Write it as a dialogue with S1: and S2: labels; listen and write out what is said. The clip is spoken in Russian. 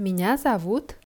S1: Меня зовут